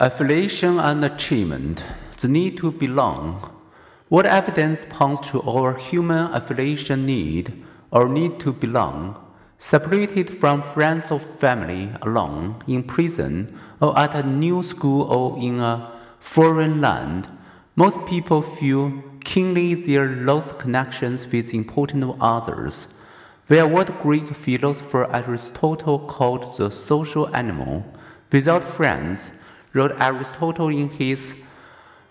Affiliation and achievement, the need to belong. What evidence points to our human affiliation need or need to belong, separated from friends or family, alone, in prison, or at a new school or in a foreign land? Most people feel keenly their lost connections with important others. They are what Greek philosopher Aristotle called the social animal. Without friends, wrote Aristotle in his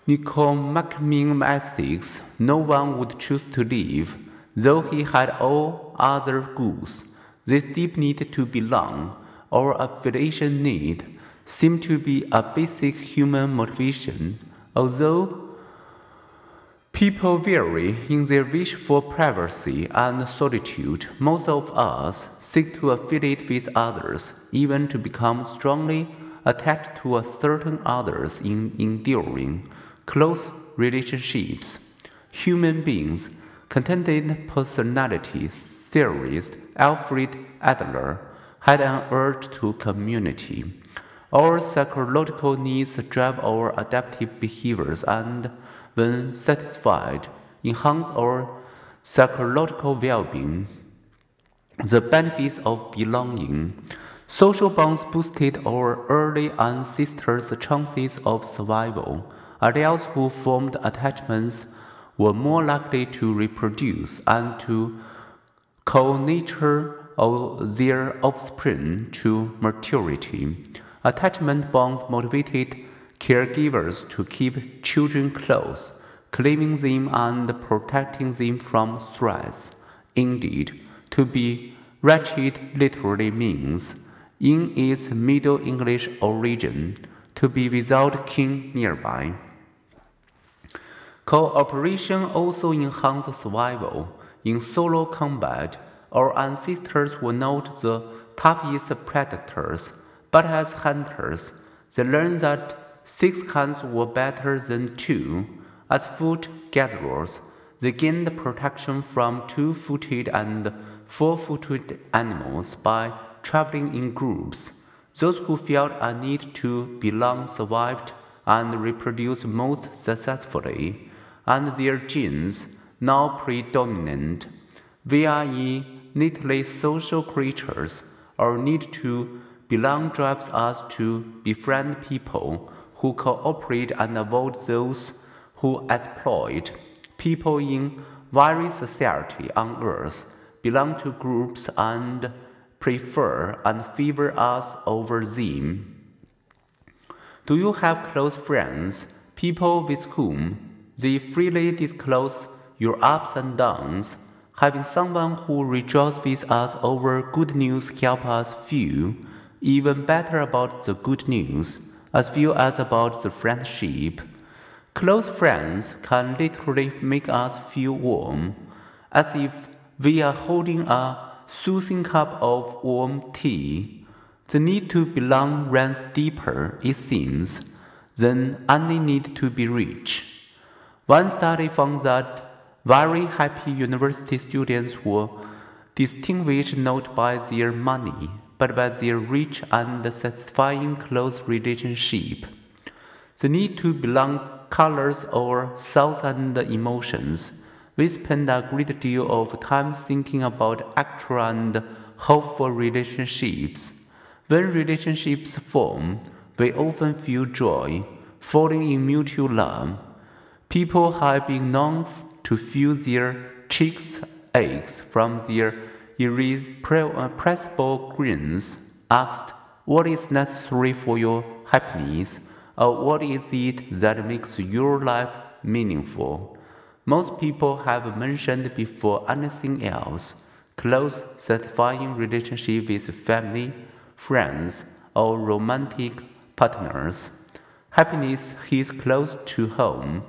Nicomachean Ethics, no one would choose to live, though he had all other goods. This deep need to belong, or affiliation need, seemed to be a basic human motivation, although People vary in their wish for privacy and solitude. Most of us seek to affiliate with others, even to become strongly attached to a certain others in enduring, close relationships. Human beings, contented personality theorist Alfred Adler had an urge to community. Our psychological needs drive our adaptive behaviors and, when satisfied, enhance our psychological well being. The benefits of belonging Social bonds boosted our early ancestors' chances of survival. Adults who formed attachments were more likely to reproduce and to co-nature their offspring to maturity. Attachment bonds motivated caregivers to keep children close, claiming them and protecting them from stress. Indeed, to be wretched literally means in its Middle English origin to be without kin nearby. Cooperation also enhances survival. In solo combat, our ancestors were not the toughest predators, but as hunters, they learned that six hands were better than two. As foot gatherers, they gained protection from two footed and four footed animals by traveling in groups. Those who felt a need to belong survived and reproduced most successfully, and their genes now predominant. We are innately social creatures. Our need to belong drives us to befriend people who cooperate and avoid those who exploit. People in various society on earth belong to groups and prefer and favor us over them? Do you have close friends, people with whom they freely disclose your ups and downs? Having someone who rejoices with us over good news help us feel even better about the good news, as well as about the friendship. Close friends can literally make us feel warm, as if we are holding a soothing cup of warm tea, the need to belong runs deeper, it seems, than any need to be rich. One study found that very happy university students were distinguished not by their money, but by their rich and satisfying close relationship. The need to belong colors our thoughts and emotions we spend a great deal of time thinking about actual and hopeful relationships. When relationships form, we often feel joy, falling in mutual love. People have been known to feel their cheeks aches from their irrepressible grins, asked, What is necessary for your happiness? or what is it that makes your life meaningful? Most people have mentioned before anything else close, satisfying relationship with family, friends, or romantic partners. Happiness hits close to home